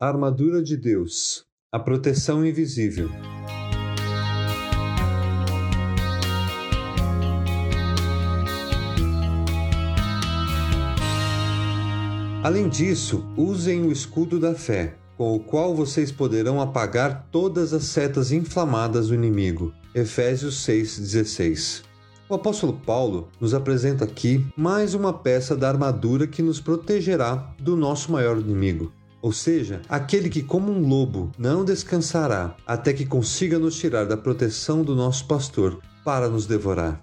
A armadura de Deus, a proteção invisível. Além disso, usem o escudo da fé, com o qual vocês poderão apagar todas as setas inflamadas do inimigo. Efésios 6:16. O apóstolo Paulo nos apresenta aqui mais uma peça da armadura que nos protegerá do nosso maior inimigo, ou seja, aquele que, como um lobo, não descansará até que consiga nos tirar da proteção do nosso pastor para nos devorar.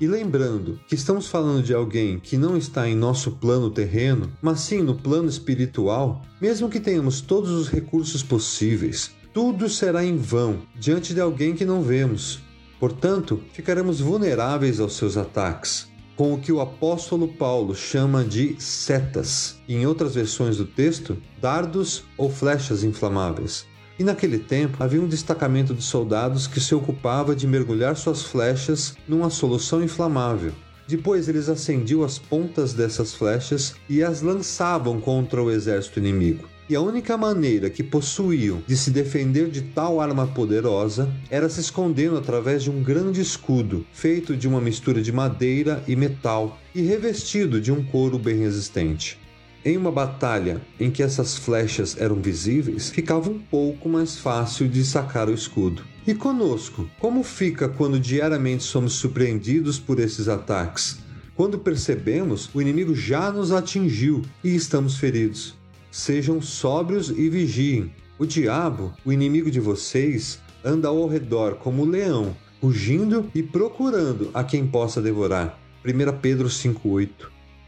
E lembrando que estamos falando de alguém que não está em nosso plano terreno, mas sim no plano espiritual, mesmo que tenhamos todos os recursos possíveis, tudo será em vão diante de alguém que não vemos. Portanto, ficaremos vulneráveis aos seus ataques, com o que o apóstolo Paulo chama de setas, em outras versões do texto, dardos ou flechas inflamáveis. E naquele tempo havia um destacamento de soldados que se ocupava de mergulhar suas flechas numa solução inflamável. Depois eles acendiam as pontas dessas flechas e as lançavam contra o exército inimigo. E a única maneira que possuíam de se defender de tal arma poderosa era se escondendo através de um grande escudo, feito de uma mistura de madeira e metal e revestido de um couro bem resistente. Em uma batalha em que essas flechas eram visíveis, ficava um pouco mais fácil de sacar o escudo. E conosco, como fica quando diariamente somos surpreendidos por esses ataques? Quando percebemos, o inimigo já nos atingiu e estamos feridos. Sejam sóbrios e vigiem. O diabo, o inimigo de vocês, anda ao redor como um leão, rugindo e procurando a quem possa devorar. 1 Pedro 5,8.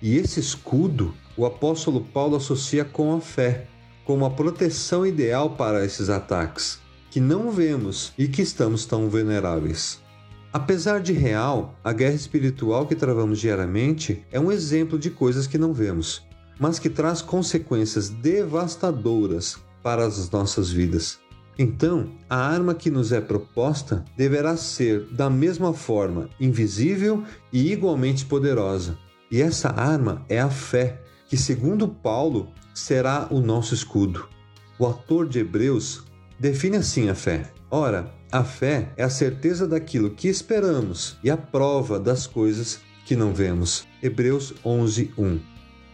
E esse escudo o apóstolo Paulo associa com a fé, como a proteção ideal para esses ataques, que não vemos e que estamos tão vulneráveis. Apesar de real, a guerra espiritual que travamos diariamente é um exemplo de coisas que não vemos, mas que traz consequências devastadoras para as nossas vidas. Então, a arma que nos é proposta deverá ser, da mesma forma, invisível e igualmente poderosa. E essa arma é a fé, que, segundo Paulo, será o nosso escudo. O autor de Hebreus define assim a fé: Ora, a fé é a certeza daquilo que esperamos e a prova das coisas que não vemos. Hebreus 11, 1.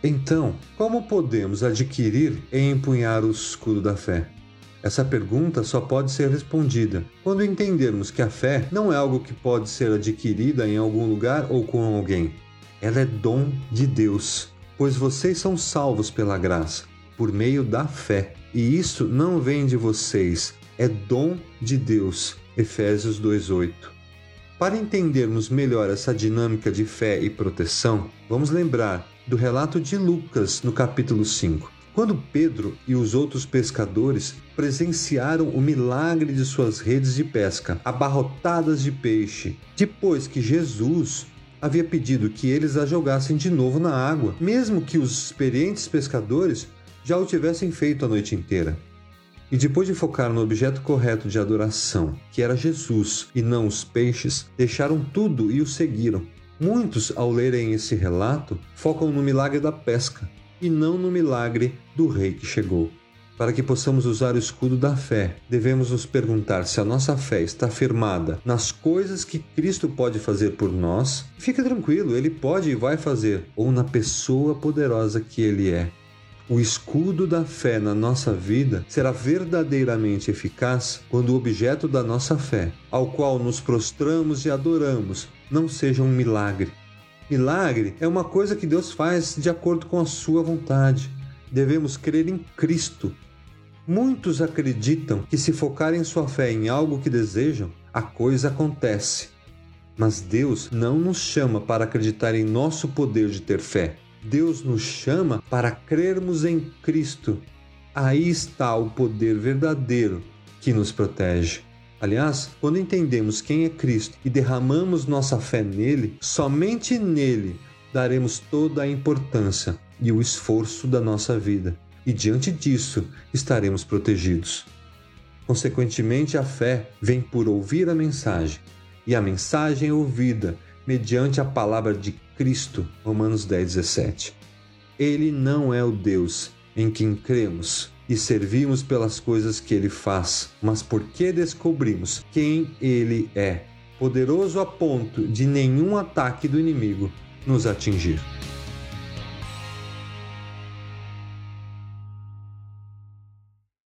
Então, como podemos adquirir e empunhar o escudo da fé? Essa pergunta só pode ser respondida quando entendermos que a fé não é algo que pode ser adquirida em algum lugar ou com alguém. Ela é dom de Deus pois vocês são salvos pela graça, por meio da fé. E isso não vem de vocês, é dom de Deus. Efésios 2:8. Para entendermos melhor essa dinâmica de fé e proteção, vamos lembrar do relato de Lucas no capítulo 5. Quando Pedro e os outros pescadores presenciaram o milagre de suas redes de pesca abarrotadas de peixe, depois que Jesus havia pedido que eles a jogassem de novo na água, mesmo que os experientes pescadores já o tivessem feito a noite inteira. E depois de focar no objeto correto de adoração, que era Jesus e não os peixes, deixaram tudo e o seguiram. Muitos, ao lerem esse relato, focam no milagre da pesca e não no milagre do rei que chegou. Para que possamos usar o escudo da fé, devemos nos perguntar se a nossa fé está firmada nas coisas que Cristo pode fazer por nós. Fique tranquilo, ele pode e vai fazer, ou na pessoa poderosa que ele é. O escudo da fé na nossa vida será verdadeiramente eficaz quando o objeto da nossa fé, ao qual nos prostramos e adoramos, não seja um milagre. Milagre é uma coisa que Deus faz de acordo com a sua vontade. Devemos crer em Cristo Muitos acreditam que se focarem sua fé em algo que desejam, a coisa acontece. Mas Deus não nos chama para acreditar em nosso poder de ter fé. Deus nos chama para crermos em Cristo. Aí está o poder verdadeiro que nos protege. Aliás, quando entendemos quem é Cristo e derramamos nossa fé nele, somente nele daremos toda a importância e o esforço da nossa vida e diante disso estaremos protegidos. Consequentemente, a fé vem por ouvir a mensagem, e a mensagem é ouvida mediante a palavra de Cristo. Romanos 10, 17. Ele não é o Deus em quem cremos, e servimos pelas coisas que ele faz, mas porque descobrimos quem ele é, poderoso a ponto de nenhum ataque do inimigo nos atingir.